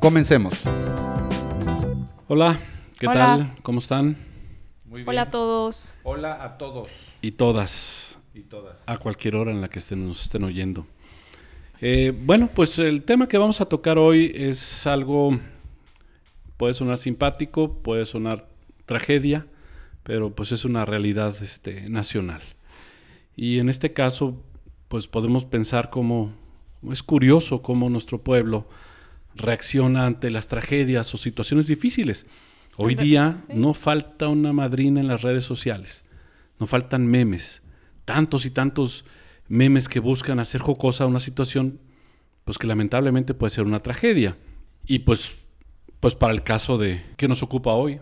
Comencemos. Hola, ¿qué Hola. tal? ¿Cómo están? Muy Hola a todos. Hola a todos Y todas, y todas. a cualquier hora en la que estén, nos estén oyendo. Eh, bueno, pues el tema que vamos a tocar hoy es algo, puede sonar simpático, puede sonar tragedia, pero pues es una realidad este, nacional. Y en este caso, pues podemos pensar cómo es curioso cómo nuestro pueblo reacciona ante las tragedias o situaciones difíciles. Hoy día no falta una madrina en las redes sociales, no faltan memes, tantos y tantos memes que buscan hacer jocosa una situación, pues que lamentablemente puede ser una tragedia. Y pues, pues para el caso de que nos ocupa hoy.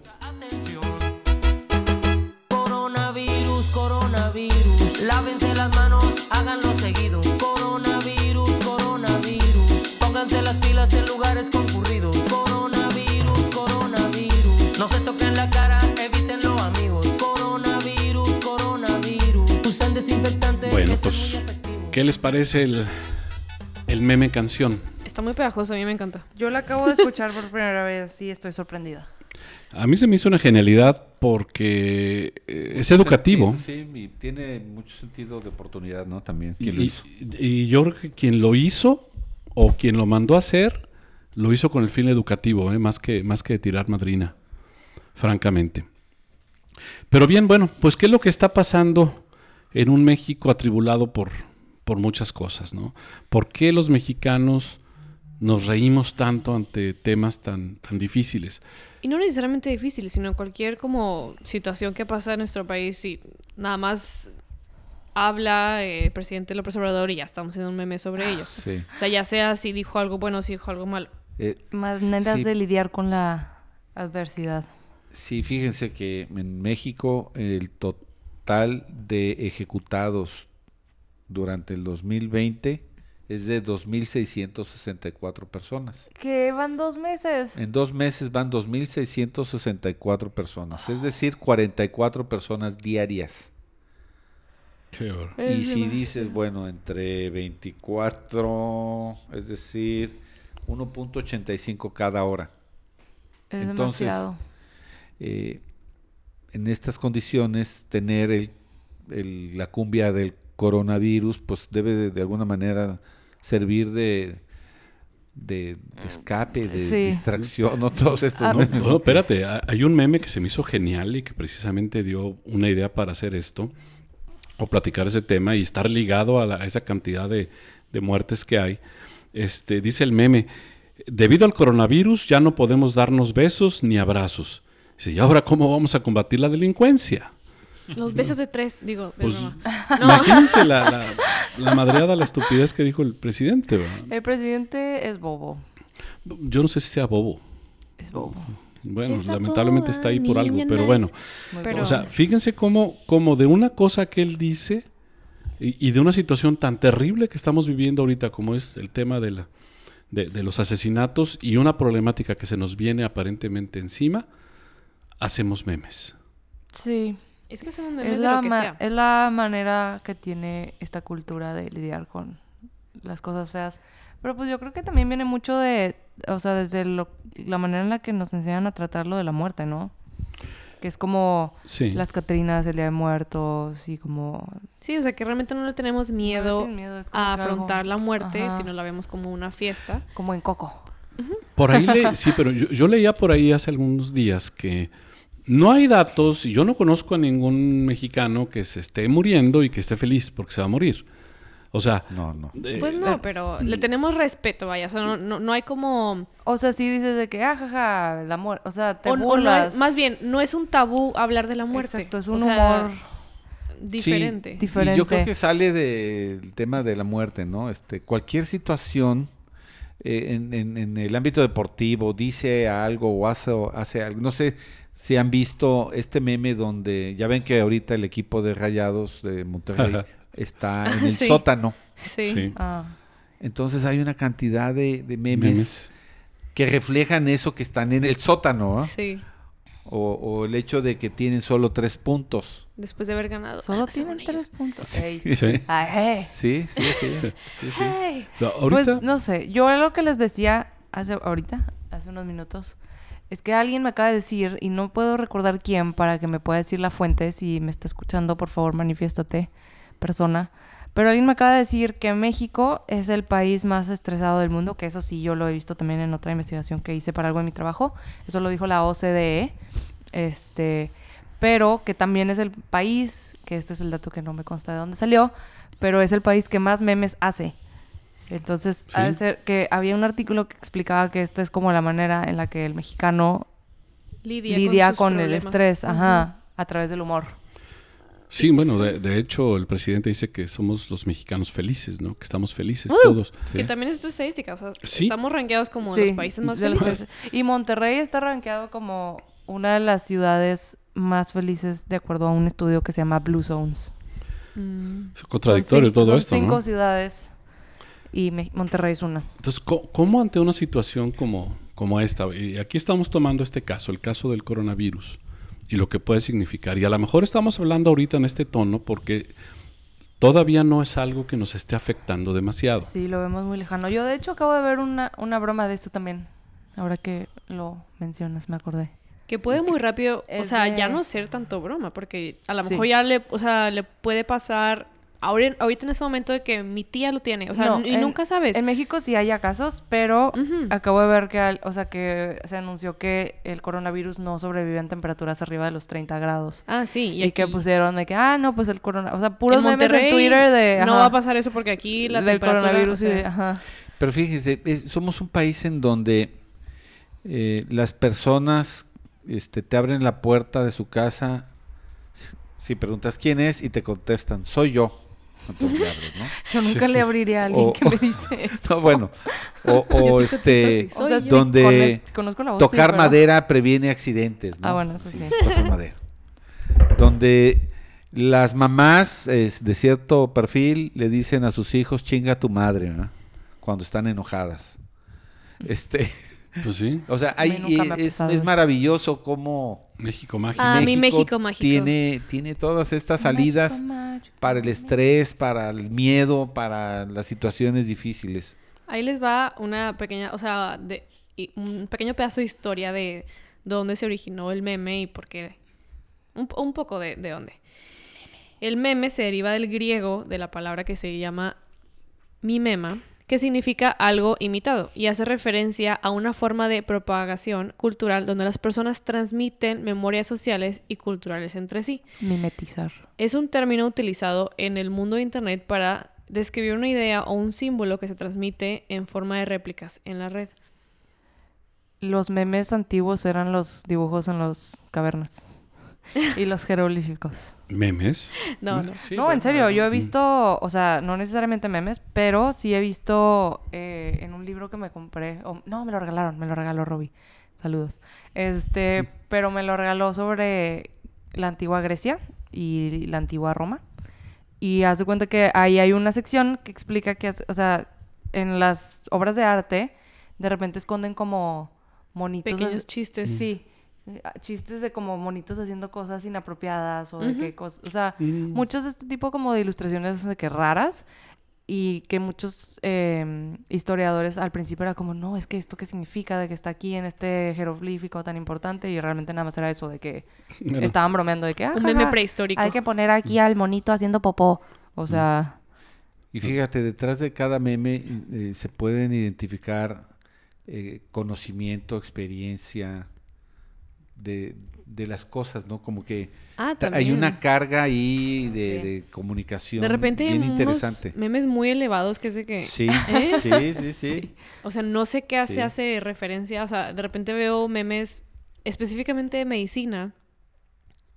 Coronavirus, coronavirus. Lávense las manos, háganlo seguido. Lugares concurridos. Coronavirus, coronavirus. No se toquen la cara, evítenlo, amigos. Coronavirus, coronavirus. Usen desinfectante. Bueno, pues. ¿qué les parece el, el meme canción? Está muy pegajoso, a mí me encanta. Yo la acabo de escuchar por primera vez y estoy sorprendida. A mí se me hizo una genialidad porque eh, es educativo. Sí, y tiene mucho sentido de oportunidad, ¿no? También. Y, ¿Quién lo hizo? y- y yo creo que quien lo hizo o quien lo mandó a hacer, lo hizo con el fin educativo, ¿eh? más, que, más que de tirar madrina, francamente. Pero bien, bueno, pues ¿qué es lo que está pasando en un México atribulado por, por muchas cosas, ¿no? ¿Por qué los mexicanos nos reímos tanto ante temas tan, tan difíciles? Y no necesariamente difícil, sino cualquier como situación que pasa en nuestro país y nada más habla eh, el presidente López Obrador y ya estamos haciendo un meme sobre ello. Sí. O sea, ya sea si dijo algo bueno o si dijo algo malo. Eh, Maneras Sí. de lidiar con la adversidad. sí, fíjense que en México el total de ejecutados durante el 2020 es de 2.664 personas. Que van dos meses. En dos meses van 2.664 personas, es decir, 44 personas diarias. Y si dices, bueno, entre 24, es decir, 1.85 cada hora. Es Entonces, demasiado. Eh, en estas condiciones, tener el, el- la cumbia del coronavirus, pues debe de, de alguna manera servir de, de, de escape, de Sí. distracción, ¿no? Todos estos Ah, No, memes, no, espérate, ha- hay un meme que se me hizo genial y que precisamente dio una idea para hacer esto, o platicar ese tema y estar ligado a, la- a esa cantidad de, de muertes que hay. Este, dice el meme, debido al coronavirus ya no podemos darnos besos ni abrazos. Dice, ¿y ahora cómo vamos a combatir la delincuencia? Los besos de tres, digo, de Pues. Imagínense la, la, la madreada, la estupidez que dijo el presidente. ¿verdad? El presidente es bobo. Yo no sé si sea bobo. Es bobo. Bueno, Esa lamentablemente está ahí por algo, pero no bueno. Pero-. O sea, fíjense cómo, cómo de una cosa que él dice y, y de una situación tan terrible que estamos viviendo ahorita como es el tema de, la, de, de los asesinatos y una problemática que se nos viene aparentemente encima, hacemos memes. sí. Es que hacemos memes Es de la, lo que ma- sea. es la manera que tiene esta cultura de lidiar con las cosas feas. Pero pues yo creo que también viene mucho de, o sea, desde lo- la manera en la que nos enseñan a tratar lo de la muerte, ¿no? Que es como Sí. las Catrinas, el Día de Muertos y como... Sí, o sea, que realmente no le tenemos miedo, a algo- afrontar la muerte, Ajá. sino la vemos como una fiesta. Como en Coco. Por ahí le, sí, pero yo, yo leía por ahí hace algunos días que no hay datos y yo no conozco a ningún mexicano que se esté muriendo y que esté feliz porque se va a morir. O sea, No, no. eh, Pues no, pero le tenemos respeto, vaya. O sea, no, no, no hay como... O sea, sí dices de que, ah, jaja, la muerte. O sea, te o- o no más bien, no es un tabú hablar de la muerte. Exacto, es O un sea, humor diferente. Y diferente. yo creo que sale del tema de la muerte, ¿no? Este, cualquier situación eh, en, en- en el ámbito deportivo dice algo o hace, o hace algo. No sé si han visto este meme donde ya ven que ahorita el equipo de Rayados de Monterrey está en el Sí. sótano. Sí. Sí. Ah, Entonces hay una cantidad de, de memes, Memes. que reflejan eso que están en el sótano, ¿ah? Sí. o, o el hecho de que tienen solo tres puntos. Después de haber ganado. solo Ah, tienen tres ellos. puntos. Sí. Ay, Sí, sí, sí. sí, sí. Hey. No, ahorita, Pues no sé, yo lo que les decía hace ahorita, hace unos minutos, es que alguien me acaba de decir, y no puedo recordar quién para que me pueda decir la fuente, si me está escuchando, por favor, manifiéstate, persona. Pero alguien me acaba de decir que México es el país más estresado del mundo, que eso sí yo lo he visto también en otra investigación que hice para algo de mi trabajo. Eso lo dijo la OCDE. Este, pero que también es el país, que este es el dato que no me consta de dónde salió, pero es el país que más memes hace. Entonces, ha de Sí. ser que había un artículo que explicaba que esta es como la manera en la que el mexicano Lidia, con, el estrés, ajá, a través del humor. Sí, bueno, de, de hecho el presidente dice que somos los mexicanos felices, ¿no? Que estamos felices ¡Uh! todos. Que también es tu estadística. O sea, Sí. estamos rankeados como Sí, los países más felices. Y Monterrey está rankeado como una de las ciudades más felices de acuerdo a un estudio que se llama Blue Zones. Mm. Es contradictorio todo son esto, cinco ¿no? ciudades y Me- Monterrey es una. Entonces, co- ¿cómo ante una situación como, como esta? Y aquí estamos tomando este caso, el caso del coronavirus, y lo que puede significar. Y a lo mejor estamos hablando ahorita en este tono porque todavía no es algo que nos esté afectando demasiado. Sí, lo vemos muy lejano. Yo de hecho acabo de ver una, una broma de esto también. Ahora que lo mencionas, me acordé. Que puede muy rápido, o sea, de- ya no ser tanto broma, porque a lo Sí. mejor ya le, o sea, le puede pasar ahora, ahorita en ese momento de que mi tía lo tiene, o sea, No, y en- nunca sabes. En México sí hay casos, pero acabo de ver que, al- o sea, que se anunció que el coronavirus no sobrevive en temperaturas arriba de los 30 grados. Ah, sí, Y, y, que aquí- pusieron de que, ah, no, pues el coronavirus. O sea, puros en memes en Monterrey Twitter de. no va a pasar eso porque aquí la del temperatura, coronavirus o y de. Ajá. Pero fíjese, es- somos un país en donde eh, las personas este, te abren la puerta de su casa si preguntas quién es y te contestan, soy yo. Yo nunca le abriría a alguien O- que me dice eso. No, bueno, o, este, O sea, donde conozco la voz, sí, tocar pero- madera previene accidentes, ¿no? Ah, bueno, eso sí. tocar madera. Donde las mamás es, de cierto perfil le dicen a sus hijos, chinga tu madre, ¿no? Cuando están enojadas. Este, Pues sí, o sea, hay, ha es, es maravilloso cómo México mágico. Ah, mi México mágico. Tiene, tiene todas estas salidas mágico. para el estrés, para el miedo, para las situaciones difíciles. Ahí les va una pequeña, o sea, de, un pequeño pedazo de historia de, de dónde se originó el meme y por qué. Un, un poco de, de dónde. El meme se deriva del griego de la palabra que se llama mimema, que significa algo imitado y hace referencia a una forma de propagación cultural donde las personas transmiten memorias sociales y culturales entre sí. Mimetizar. Es un término utilizado en el mundo de Internet para describir una idea o un símbolo que se transmite en forma de réplicas en la red. Los memes antiguos eran los dibujos en las cavernas. Y los jeroglíficos. Memes. No, no. Sí, no, en serio, bueno. yo he visto, o sea, no necesariamente memes, pero sí he visto eh, en un libro que me compré, o- no, me lo regalaron, me lo regaló Robbie. Saludos. Este, pero me lo regaló sobre la antigua Grecia y la antigua Roma. Y haz de cuenta que ahí hay una sección que explica que, hace- o sea, en las obras de arte, de repente esconden como monitos. Pequeños así- chistes. Sí. Eh, Chistes de como monitos haciendo cosas inapropiadas o de Ujú. qué cosas. O sea, Mm. muchos de este tipo como de ilustraciones de que raras y que muchos eh, historiadores al principio era como, no, es que esto qué significa de que está aquí en este jeroglífico tan importante y realmente nada más era eso de que Bueno, estaban bromeando de que, ah, Un meme prehistórico. hay que poner aquí al monito haciendo popó. O sea, Y fíjate, detrás de cada meme eh, se pueden identificar eh, conocimiento, experiencia de, de las cosas, ¿no? Como que Ah, hay una carga ahí de, Sí. de comunicación De repente bien unos interesante. memes muy elevados que sé que... Sí, ¿Eh? sí, sí, sí. O sea, no sé qué hace, Sí. hace referencia. O sea, de repente veo memes específicamente de medicina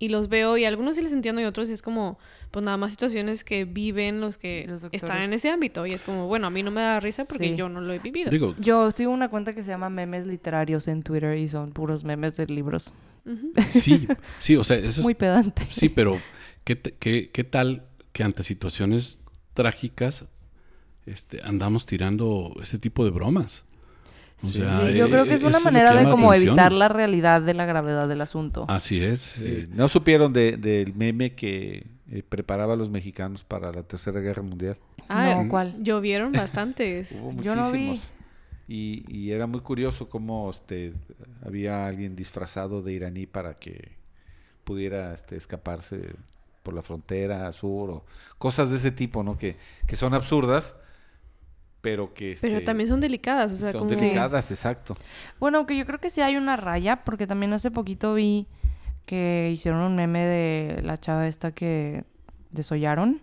y los veo y a algunos sí les entiendo y otros sí es como, pues nada más situaciones que viven los que Los están en ese ámbito. Y es como, bueno, a mí no me da risa porque Sí. yo no lo he vivido. Digo, Yo sigo una cuenta que se llama Memes Literarios en Twitter y son puros memes de libros. Sí, sí, o sea, eso es Muy pedante. Sí, pero ¿qué, te- qué, qué tal que ante situaciones trágicas este, andamos tirando este tipo de bromas? O Sí, sea, yo eh, creo que es eso una manera de como atención. evitar la realidad de la gravedad del asunto. Así es. Sí, eh, ¿No supieron de- del meme que eh, preparaba a los mexicanos para la Tercera Guerra Mundial? Ah, no, ¿cuál? llovieron bastantes. Hubo Yo no vi. Y, y era muy curioso cómo este, había alguien disfrazado de iraní para que pudiera este, escaparse por la frontera sur o cosas de ese tipo, ¿no? Que, que son absurdas, pero que... Pero este, también son delicadas, o sea, son como... delicadas, exacto. Bueno, aunque yo creo que sí hay una raya, porque también hace poquito vi que hicieron un meme de la chava esta que desollaron.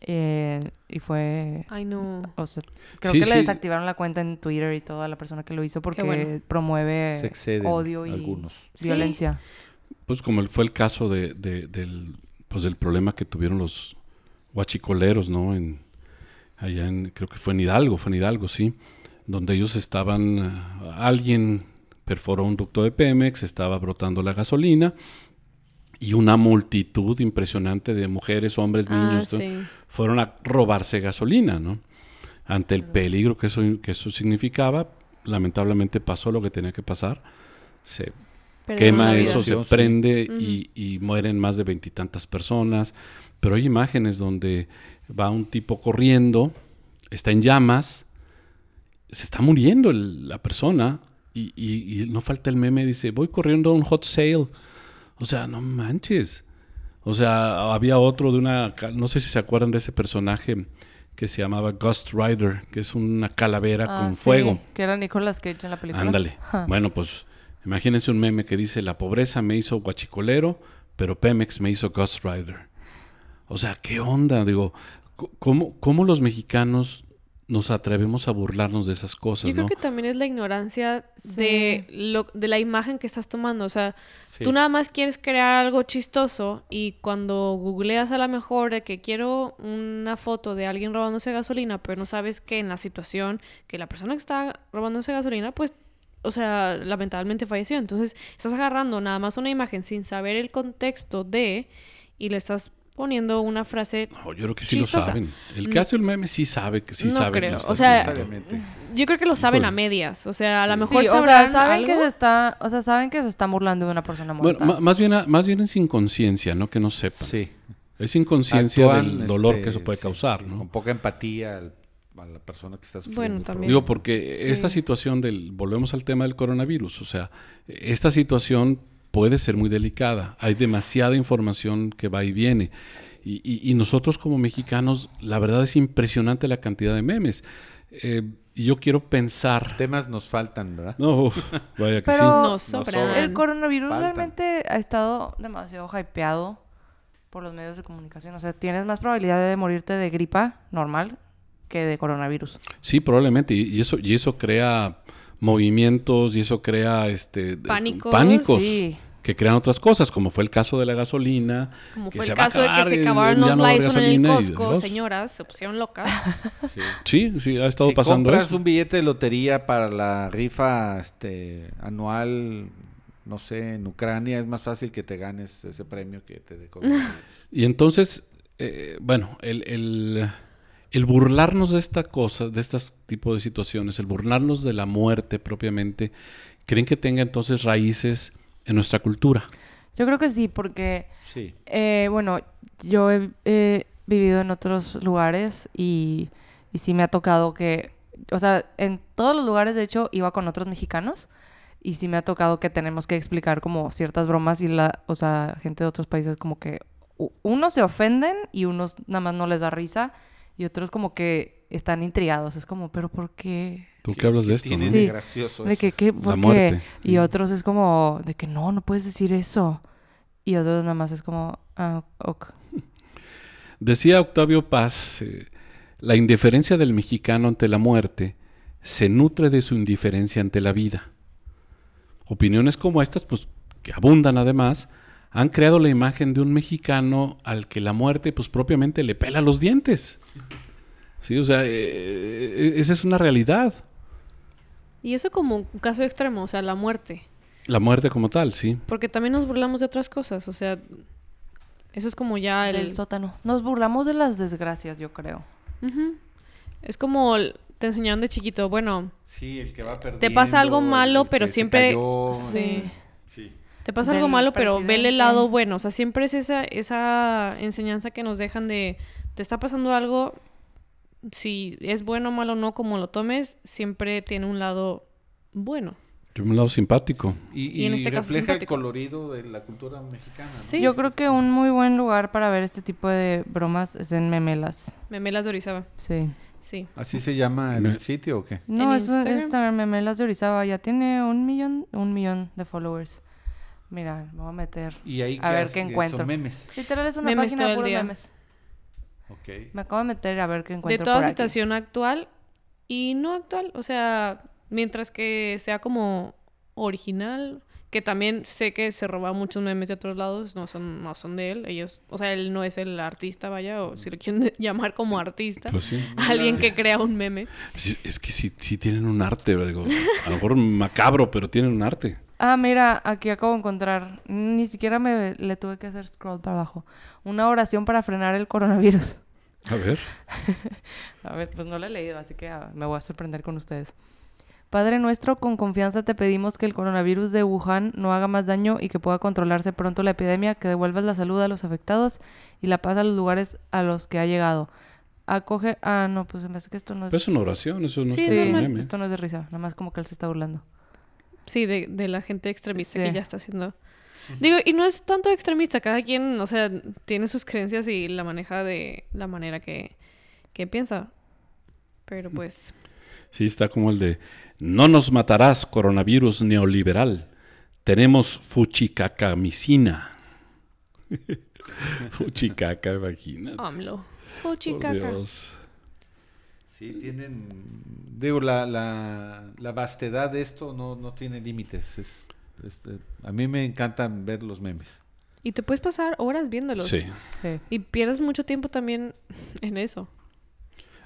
eh, y fue... Ay, no. O sea, creo Sí, que le desactivaron la cuenta en Twitter y toda la persona que lo hizo porque bueno. promueve Se exceden odio y algunos. Sí. violencia. Pues como el- fue el caso de, de- del, pues del problema que tuvieron los guachicoleros, ¿no? En, allá en, creo que fue en Hidalgo, fue en Hidalgo, sí, donde ellos estaban, eh, alguien perforó un ducto de Pemex, estaba brotando la gasolina y una multitud impresionante de mujeres, hombres, Ah, niños, sí. fueron a robarse gasolina, ¿no? Ante el peligro que eso, que eso significaba, lamentablemente pasó lo que tenía que pasar, se Quema eso, se prende y, y mueren más de veintitantas personas. Pero hay imágenes donde va un tipo corriendo, está en llamas, se está muriendo el- la persona y, y- y no falta el meme, dice, voy corriendo a un hot sale. O sea, no manches. O sea, había otro de una, no sé si se acuerdan de ese personaje que se llamaba Ghost Rider, que es una calavera Ah, con sí, fuego. Que era Nicolas Cage en la película. Ándale. Bueno, pues imagínense un meme que dice, la pobreza me hizo guachicolero, pero Pemex me hizo Ghost Rider. O sea, ¿qué onda? Digo, ¿cómo, cómo los mexicanos nos atrevemos a burlarnos de esas cosas, Yo creo no? que también es la ignorancia Sí. de, lo, de la imagen que estás tomando. O sea, Sí. tú nada más quieres crear algo chistoso y cuando googleas a lo mejor de que quiero una foto de alguien robándose gasolina, pero no sabes que en la situación que la persona que está robándose gasolina, pues, o sea, lamentablemente falleció. Entonces, estás agarrando nada más una imagen sin saber el contexto de y le estás poniendo una frase No, yo creo que sí chistosa. lo saben. El que No. hace el meme sí sabe que sí No sabe. que creo. O sea. Yo creo que lo saben Híjole. a medias. O sea, a lo mejor Sí, o sea, sabrán saben que se está, o sea, saben que se está burlando de una persona Bueno, muerta. ma- más bien, a- más bien es inconsciencia, no que no sepan. Sí. Es inconsciencia Actúan, del dolor este, que eso puede sí, causar, ¿no? Con poca empatía al- a la persona que está sufriendo. Bueno, también. Digo, porque Sí. esta situación del, volvemos al tema del coronavirus, o sea, esta situación puede ser muy delicada. Hay demasiada información que va y viene. Y, y- y nosotros como mexicanos, la verdad es impresionante la cantidad de memes. Eh, y yo quiero pensar... Temas nos faltan, ¿verdad? No, uf, vaya que Pero- sí. No sobran. sobran. El coronavirus Faltan. realmente ha estado demasiado hypeado por los medios de comunicación. O sea, tienes más probabilidad de morirte de gripa normal que de coronavirus. Sí, probablemente. Y, y eso, y eso crea movimientos y eso crea este de- Pánicos, pánicos Sí. que crean otras cosas, como fue el caso de la gasolina. Como que fue se el caso de que se acabaron los no Lysol en el y Costco, señoras, se pusieron locas. Sí. Sí, sí, ha estado si pasando compras eso. un billete de lotería para la rifa este, anual, no sé, en Ucrania, es más fácil que te ganes ese premio que te dé coronavirus. Y entonces, eh, bueno, el, el- el burlarnos de esta cosa, de este tipo de situaciones, el burlarnos de la muerte propiamente, ¿creen que tenga entonces raíces en nuestra cultura? Yo creo que sí, porque, Sí. eh, bueno, yo he, vivido en otros lugares y, y sí me ha tocado que, o sea, en todos los lugares, de hecho, iba con otros mexicanos y sí me ha tocado que tenemos que explicar como ciertas bromas y la, o sea, gente de otros países como que unos se ofenden y unos nada más no les da risa y otros como que están intrigados. Es como, pero ¿por qué? ¿Por qué hablas de esto? Tiene no? Sí. de gracioso De que, ¿qué? ¿Por qué? muerte. Y Mm. otros es como, de que no, no puedes decir eso. Y otros nada más es como, ah, ok. Decía Octavio Paz, eh, la indiferencia del mexicano ante la muerte se nutre de su indiferencia ante la vida. Opiniones como estas, pues, que abundan además, han creado la imagen de un mexicano al que la muerte, pues propiamente le pela los dientes. Sí, o sea, eh, esa es una realidad. Y eso como un caso extremo, o sea, la muerte. La muerte como tal, sí. Porque también nos burlamos de otras cosas, o sea, eso es como ya el... El sótano. Nos burlamos de las desgracias, yo creo. Es como el- te enseñaron de chiquito, bueno, Sí, el que va perdiendo. Te pasa algo malo, pero siempre- cayó. Sí. Sí. Te pasa algo malo, pero vele presidente. el lado bueno. O sea, siempre es esa, esa enseñanza que nos dejan de, te está pasando algo, si es bueno o malo o no, como lo tomes, siempre tiene un lado bueno. Un lado simpático. Y, Y en y este caso refleja el simpático. colorido de la cultura mexicana. ¿no? Sí. Yo creo que un muy buen lugar para ver este tipo de bromas es en Memelas. Memelas de Orizaba. Sí. Sí. ¿Así se llama el Me- sitio o qué? No, ¿En es un- Instagram? Instagram, Memelas de Orizaba. Ya tiene un millón, un millón de followers. Mira, me voy a meter. Y ahí A ver qué encuentro. Son memes. Literal es una Memes página todo de puros día. memes. Ok. Me acabo de meter a ver qué De encuentro toda por aquí. situación actual y no actual. O sea, mientras que sea como original, que también sé que se roba muchos memes de otros lados, no son, no son de él. Ellos, o sea, él no es el artista, vaya, o si lo quieren de- llamar como artista. Pues sí. Alguien que crea un meme. Sí, Es que sí, sí tienen un arte, digo, a lo mejor macabro, pero tienen un arte. Ah, mira, aquí acabo de encontrar. Ni siquiera me le tuve que hacer scroll para abajo. Una oración para frenar el coronavirus. A ver. A ver, pues no la he leído, así que ah, me voy a sorprender con ustedes. Padre nuestro, con confianza te pedimos que el coronavirus de Wuhan no haga más daño y que pueda controlarse pronto la epidemia, que devuelvas la salud a los afectados y la paz a los lugares a los que ha llegado. Acoge... Ah, no, pues me hace que esto no es... Pues es una oración, eso no Sí, está normal. esto no es de risa, nada más como que él se está burlando. Sí, de, de la gente extremista Sí. que ya está haciendo. Digo, y no es tanto extremista, cada quien, o sea, tiene sus creencias y la maneja de la manera que, que piensa. Pero pues, Sí, está como el de no nos matarás, coronavirus neoliberal. Tenemos fuchicacamicina. Fuchicaca, imagínate. AMLO. Por Fuchicaca. Dios. Sí, tienen... Digo, la, la, la vastedad de esto no, no tiene límites. Es, este, a mí me encantan ver los memes. Y te puedes pasar horas viéndolos. Sí. Sí. Y pierdes mucho tiempo también en eso.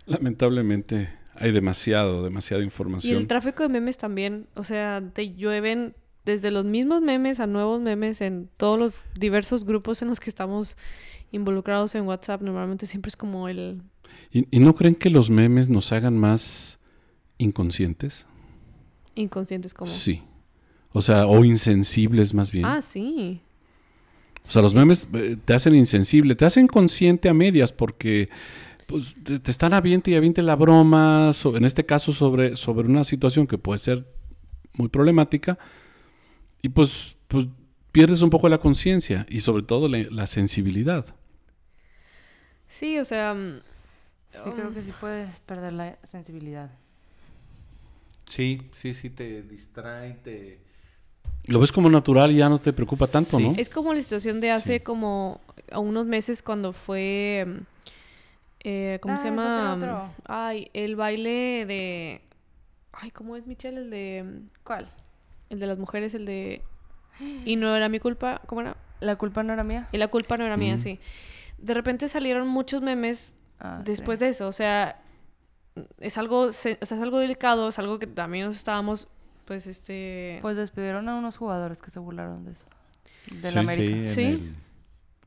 Lamentablemente hay demasiado, demasiada Y información. el tráfico de memes también, o sea, te llueven desde los mismos memes a nuevos memes en todos los diversos grupos en los que estamos involucrados en WhatsApp. Normalmente siempre es como el... ¿Y, y no creen que los memes nos hagan más inconscientes? Inconscientes como... Sí. O sea, o insensibles más bien. Ah, sí. O sea, los memes eh, te hacen insensible, te hacen consciente a medias porque pues, te, te están aviente y aviente la broma, so- en este caso sobre, sobre una situación que puede ser muy problemática, y pues, pues pierdes un poco la conciencia y sobre todo la, la sensibilidad. Sí, o sea... mm, Sí, creo que sí puedes perder la sensibilidad. Sí, sí, sí, te distrae, te... Lo ves como natural y ya no te preocupa tanto, Sí. ¿no? Es como la situación de hace Sí. como a unos meses cuando fue... mm, eh, ¿Cómo se Ay, llama? otro, otro. Ay, el baile de... Ay, ¿cómo es, Michelle? El de... mm, ¿Cuál? El de las mujeres, el de... Y no era mi culpa, ¿cómo era? La culpa no era mía. Y la culpa no era mía, Ujú. sí. De repente salieron muchos memes Ah, después sí. de eso, o sea, es algo, se- o sea, es algo delicado, es algo que también nos estábamos, pues, este... Pues despidieron a unos jugadores que se burlaron de eso. De Sí, América. sí, ¿Sí? en,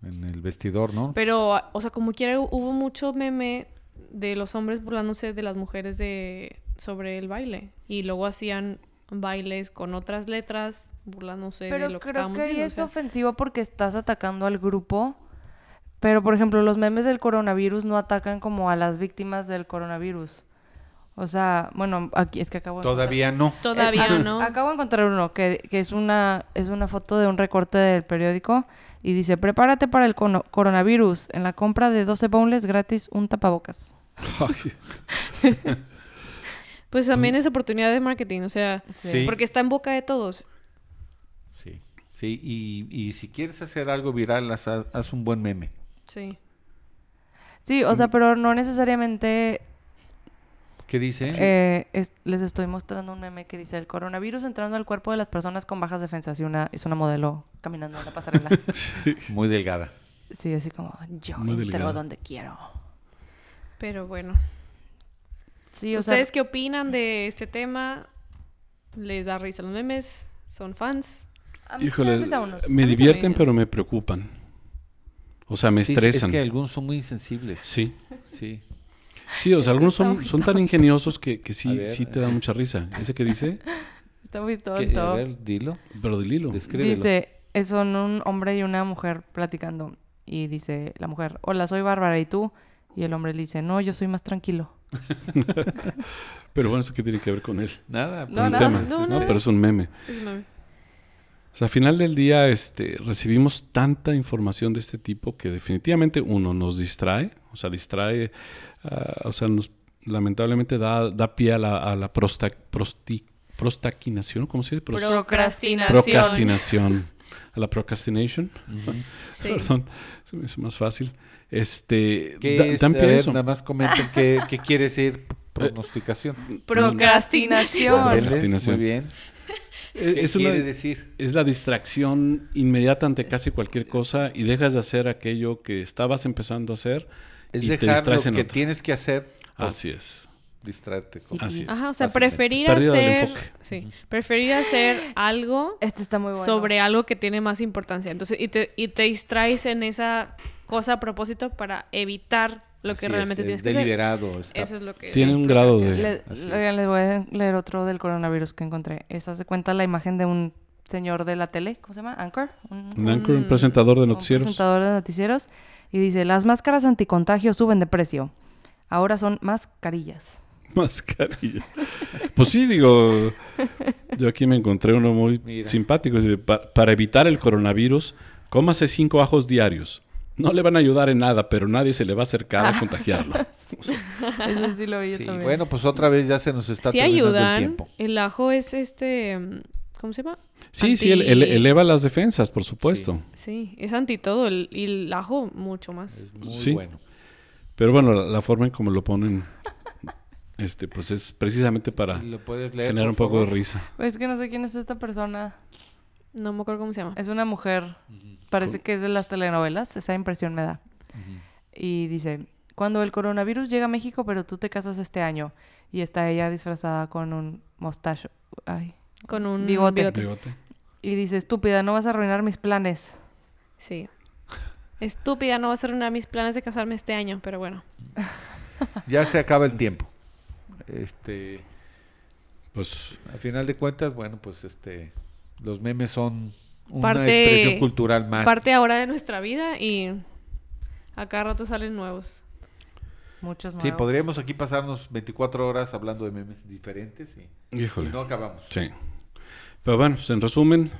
El, en el vestidor, ¿no? Pero, o sea, como quiera, hubo mucho meme de los hombres burlándose de las mujeres de sobre el baile. Y luego hacían bailes con otras letras burlándose Pero de lo que creo estábamos que ahí diciendo. o es sea. ofensivo porque estás atacando al grupo. Pero, por ejemplo, los memes del coronavirus no atacan como a las víctimas del coronavirus. O sea, bueno, aquí es que acabo de encontrar- Todavía no. Todavía no. Acabo de encontrar uno que, que es una es una foto de un recorte del periódico y dice, prepárate para el cono- coronavirus. En la compra de 12 boneless gratis un tapabocas. Pues también es oportunidad de marketing, o sea, Sí. porque está en boca de todos. Sí, sí. Y, y si quieres hacer algo viral, haz, haz un buen meme. Sí. Sí, o sea, pero no necesariamente ¿Qué dice? Eh, es- les estoy mostrando un meme que dice el coronavirus entrando al cuerpo de las personas con bajas defensas y una es una modelo caminando en la pasarela. Muy delgada. sí, así como yo Muy entro delgada. donde quiero. Pero bueno. Sí, o sea, ¿Ustedes qué opinan de este tema? ¿Les da risa los memes? ¿Son fans? a mí sí me Híjole, me divierten, pero me preocupan. O sea, me Sí, estresan. Es que algunos son muy insensibles. Sí. Sí. Sí, o sea, algunos son, tan ingeniosos que, que sí, ver, sí te dan mucha risa. ¿Ese que dice? Está muy tonto. A ver, dilo. Pero del hilo. Descríbelo. Dice, son un hombre y una mujer platicando. Y dice la mujer, hola, soy Bárbara, ¿y tú? Y el hombre le dice, no, yo soy más tranquilo. Pero bueno, ¿eso qué tiene que ver con él? Nada. No, el nada, tema. no, No, no. pero es un meme. Es un meme. O sea, al final del día este, recibimos tanta información de este tipo que definitivamente uno nos distrae, o sea, distrae, ah, o sea, nos lamentablemente da, da pie a la, a la prosta, prosti- prostaquinación, ¿cómo se dice? Procrastinación. procrastinación. A la procrastination. Sí. Perdón, se me hizo más fácil. Este, ¿Qué da- es? dan A pie a ver, eso. nada más comenten qué, qué quiere decir pronosticación. Procrastinación. Procrastinación. Muy bien. Eh, ¿Qué es una- quiere decir? Es la distracción inmediata ante casi cualquier cosa y dejas de hacer aquello que estabas empezando a hacer Es y te dejar lo distraes en que otro. tienes que hacer Así es. distraerte. con- Así es. Ajá, o sea, Fácilmente. preferir Pérdida del hacer... enfoque. Sí, preferir hacer algo Este está muy bueno. sobre algo que tiene más importancia. Entonces, y te, y te distraes en esa cosa a propósito para evitar lo que Así es, realmente es tienes que hacer. deliberado. está- Eso es lo que... Tiene es un grado de-. Le- le- es. les voy a leer otro del coronavirus que encontré. Esta se cuenta la imagen de un señor de la tele, ¿cómo se llama? Anchor. Un, Un anchor, un un- presentador de un noticieros. presentador de noticieros. Y dice, las máscaras anticontagio suben de precio. Ahora son mascarillas. Mascarilla. Pues sí, digo, yo aquí me encontré uno muy Mira. simpático. Dice, "Pa- para evitar el coronavirus, cómase cinco ajos diarios. No le van a ayudar en nada, pero nadie se le va a acercar a contagiarlo. Eso sí lo vi yo Sí, también. bueno, pues otra vez ya se nos está Sí terminando el ayudan. tiempo. El ajo es este... ¿Cómo se llama? Sí, sí, ele- eleva las defensas, por supuesto. Sí, es anti todo. El, y el ajo mucho más. Es muy Sí. bueno. Pero bueno, la, la forma en como lo ponen, este, pues es precisamente para ¿Lo puedes leer, generar un poco de risa. Es que no sé quién es esta persona. No me acuerdo cómo se llama. Es una mujer. Parece que es de las telenovelas. Esa impresión me da. Y dice, cuando el coronavirus llega a México, pero tú te casas este año. Y está ella disfrazada con un mostacho. Ay. Con un Bigote. Bigote. Y dice, estúpida, no vas a arruinar mis planes. Sí. Estúpida, no va a ser una de mis planes de casarme este año, pero bueno. Ya se acaba el tiempo. Este, Pues al final de cuentas, bueno, pues este, los memes son una Parte- expresión cultural más. Parte ahora de nuestra vida y a cada rato salen nuevos. Muchos Sí, nuevos. podríamos aquí pasarnos 24 horas hablando de memes diferentes y, no acabamos. Sí. Pero bueno, pues en resumen,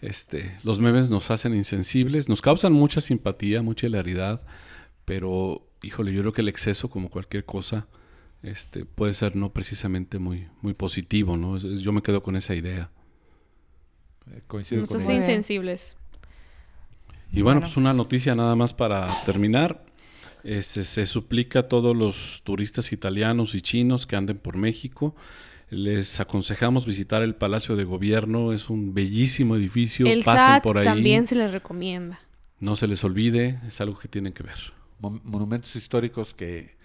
este, los memes nos hacen insensibles, nos causan mucha simpatía, mucha hilaridad, pero híjole, yo creo que el exceso, como cualquier cosa, este, puede ser no precisamente muy, muy positivo, ¿no? Es- es- yo me quedo con esa idea. Eh, Coincido Nos con hace insensibles. Y bueno, Bueno. pues una noticia nada más para terminar. Este, se suplica a todos los turistas italianos y chinos que anden por México. Les aconsejamos visitar el Palacio de Gobierno. Es un bellísimo edificio. El Pasen SAT por ahí. también se les recomienda. No se les olvide. Es algo que tienen que ver. Mon- monumentos históricos que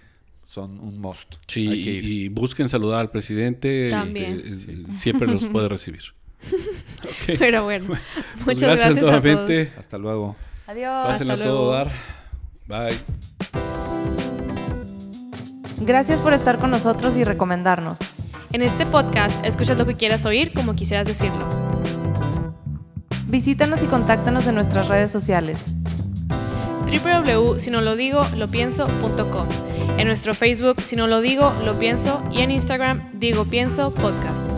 son un must. Sí, y, busquen saludar al presidente. También. este, es- siempre los puede recibir. Pero bueno, Pues muchas gracias, a nuevamente. todos. Hasta luego. Adiós. Pásenla Hasta todo dar. Bye. Gracias por estar con nosotros y recomendarnos. En este podcast, escuchas lo que quieras oír como quisieras decirlo. Visítanos y contáctanos en nuestras redes sociales. www.sinolodigo.lopienso.com En nuestro Facebook, Si No Lo Digo, Lo Pienso y en Instagram, Digo Pienso Podcast.